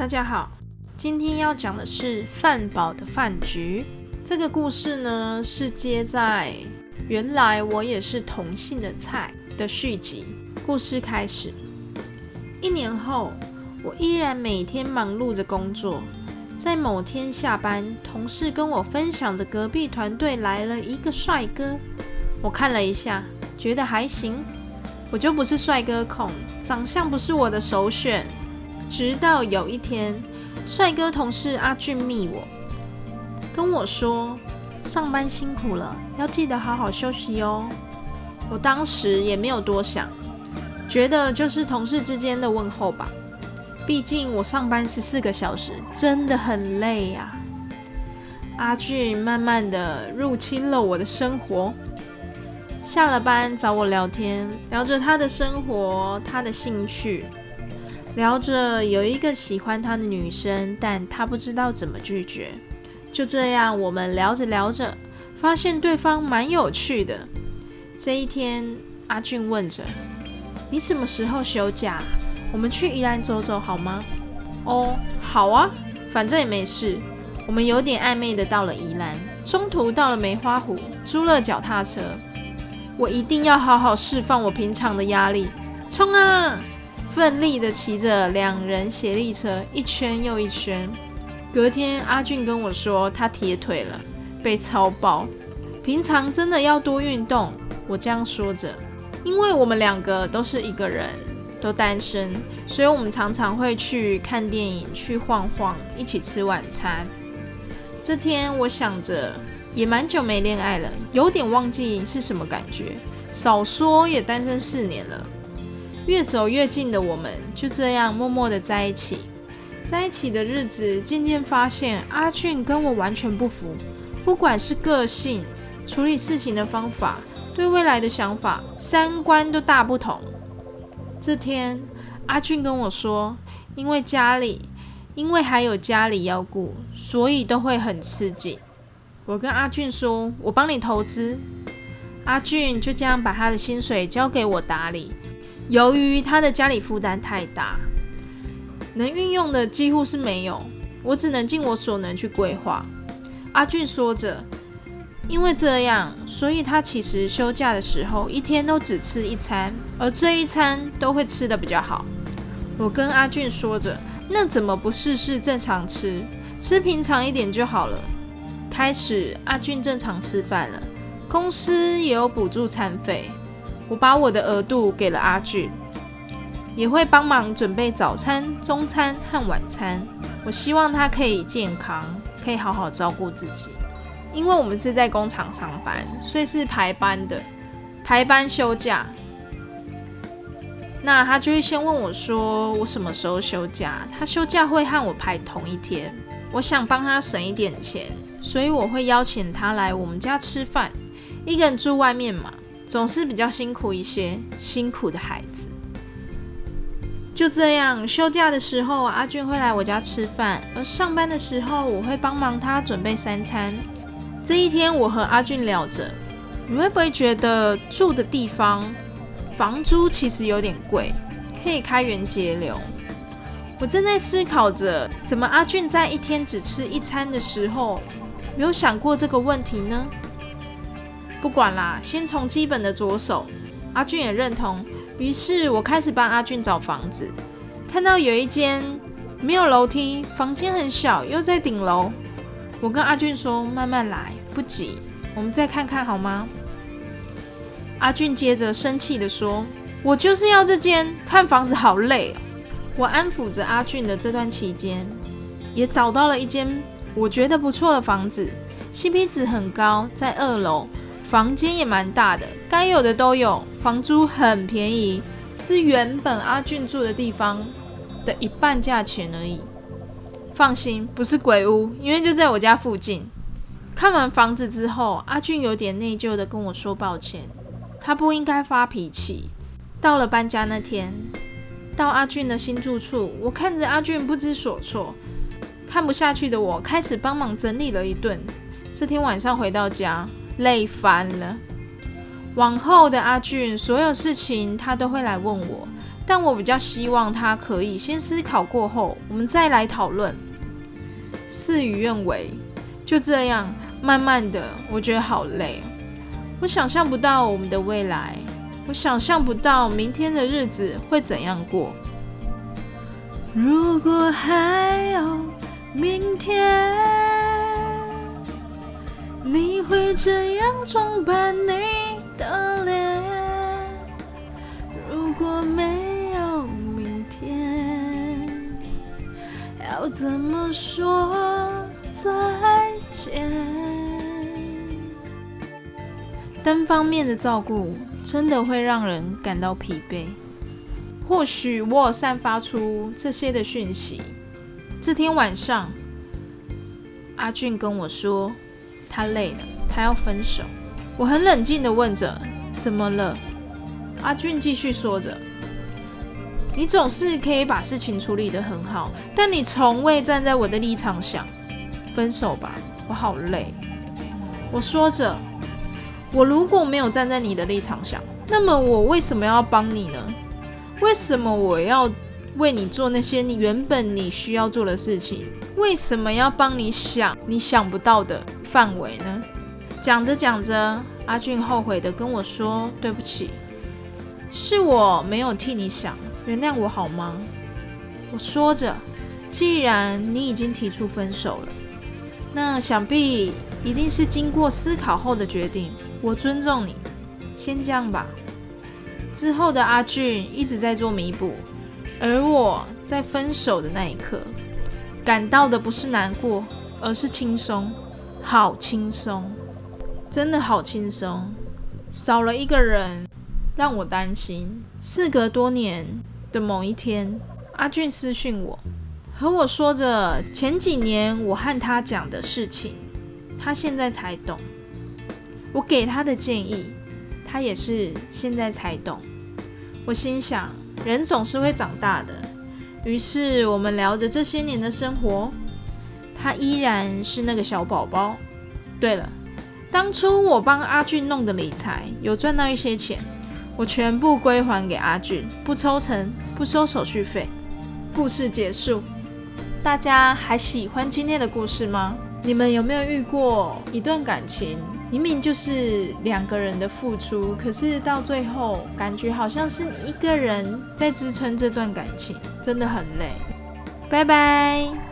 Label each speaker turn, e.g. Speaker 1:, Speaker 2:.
Speaker 1: 大家好，今天要讲的是饭宝的饭局。这个故事呢，是接在《原来我也是同性的菜》的续集。故事开始，一年后，我依然每天忙碌着工作。在某天下班，同事跟我分享着隔壁团队来了一个帅哥。我看了一下，觉得还行。我就不是帅哥控，长相不是我的首选。直到有一天，帅哥同事阿俊密我，跟我说：“上班辛苦了，要记得好好休息哦。”我当时也没有多想，觉得就是同事之间的问候吧。毕竟我上班十四个小时，真的很累呀。阿俊慢慢的入侵了我的生活，下了班找我聊天，聊着他的生活，他的兴趣，聊着有一个喜欢他的女生，但他不知道怎么拒绝。就这样，我们聊着聊着，发现对方蛮有趣的。这一天，阿俊问着：“你什么时候休假？”我们去宜兰走走好吗？哦，好啊，反正也没事。我们有点暧昧的到了宜兰，中途到了梅花湖，租了脚踏车。我一定要好好释放我平常的压力，冲啊！奋力的骑着两人协力车，一圈又一圈。隔天，阿俊跟我说他铁腿了，被超爆。平常真的要多运动。我这样说着，因为我们两个都是一个人。都单身，所以我们常常会去看电影、去晃晃，一起吃晚餐。这天，我想着也蛮久没恋爱了，有点忘记是什么感觉。少说也单身四年了，越走越近的我们，就这样默默的在一起。在一起的日子，渐渐发现阿俊跟我完全不符，不管是个性、处理事情的方法、对未来的想法、三观都大不同。这天，阿俊跟我说，因为家里，因为还有家里要顾，所以都会很吃紧。我跟阿俊说，我帮你投资。阿俊就这样把他的薪水交给我打理。由于他的家里负担太大，能运用的几乎是没有，我只能尽我所能去规划。阿俊说着。因为这样，所以他其实休假的时候一天都只吃一餐，而这一餐都会吃的比较好。我跟阿俊说着，那怎么不试试正常吃，吃平常一点就好了。开始阿俊正常吃饭了，公司也有补助餐费，我把我的额度给了阿俊，也会帮忙准备早餐、中餐和晚餐。我希望他可以健康，可以好好照顾自己。因为我们是在工厂上班，所以是排班的，排班休假。那他就会先问我说我什么时候休假，他休假会和我排同一天。我想帮他省一点钱，所以我会邀请他来我们家吃饭。一个人住外面嘛，总是比较辛苦一些，辛苦的孩子。就这样，休假的时候阿俊会来我家吃饭，而上班的时候我会帮忙他准备三餐。这一天，我和阿俊聊着，你会不会觉得住的地方房租其实有点贵，可以开源节流？我正在思考着，怎么阿俊在一天只吃一餐的时候，没有想过这个问题呢？不管啦，先从基本的着手。阿俊也认同，于是我开始帮阿俊找房子，看到有一间没有楼梯，房间很小，又在顶楼。我跟阿俊说：“慢慢来，不急，我们再看看好吗？”阿俊接着生气的说：“我就是要这间，看房子好累。”我安抚着阿俊的这段期间，也找到了一间我觉得不错的房子，CP 值很高，在二楼，房间也蛮大的，该有的都有，房租很便宜，是原本阿俊住的地方的一半价钱而已。放心，不是鬼屋，因为就在我家附近。看完房子之后，阿俊有点内疚的跟我说抱歉，他不应该发脾气。到了搬家那天，到阿俊的新住处，我看着阿俊不知所措，看不下去的我开始帮忙整理了一顿。这天晚上回到家，累翻了。往后的阿俊，所有事情他都会来问我，但我比较希望他可以先思考过后，我们再来讨论。事与愿违，就这样，慢慢的，我觉得好累。我想象不到我们的未来，我想象不到明天的日子会怎样过。如果还有明天，会这样装扮你的脸？如果没有明天，要怎么说再见？单方面的照顾真的会让人感到疲惫。或许我有散发出这些的讯息。这天晚上，阿俊跟我说他累了，他要分手。我很冷静的问着：“怎么了？”阿俊继续说着：“你总是可以把事情处理得很好，但你从未站在我的立场想。分手吧，我好累。”我说着：“我如果没有站在你的立场想，那么我为什么要帮你呢？”为什么我要为你做那些你原本你需要做的事情？为什么要帮你想你想不到的范围呢？讲着讲着，阿俊后悔的跟我说：“对不起，是我没有替你想，原谅我好吗？”我说着：“既然你已经提出分手了，那想必一定是经过思考后的决定。我尊重你，先这样吧。”之后的阿俊一直在做弥补，而我在分手的那一刻，感到的不是难过，而是轻松，好轻松，真的好轻松。少了一个人，让我担心。事隔多年的某一天，阿俊私讯我，和我说着前几年我和他讲的事情，他现在才懂。我给他的建议。他也是现在才懂，我心想，人总是会长大的。于是我们聊着这些年的生活，他依然是那个小宝宝。对了，当初我帮阿俊弄的理财，有赚到一些钱，我全部归还给阿俊，不抽成，不收手续费。故事结束，大家还喜欢今天的故事吗？你们有没有遇过一段感情？明明就是两个人的付出，可是到最后感觉好像是你一个人在支撑这段感情，真的很累。拜拜。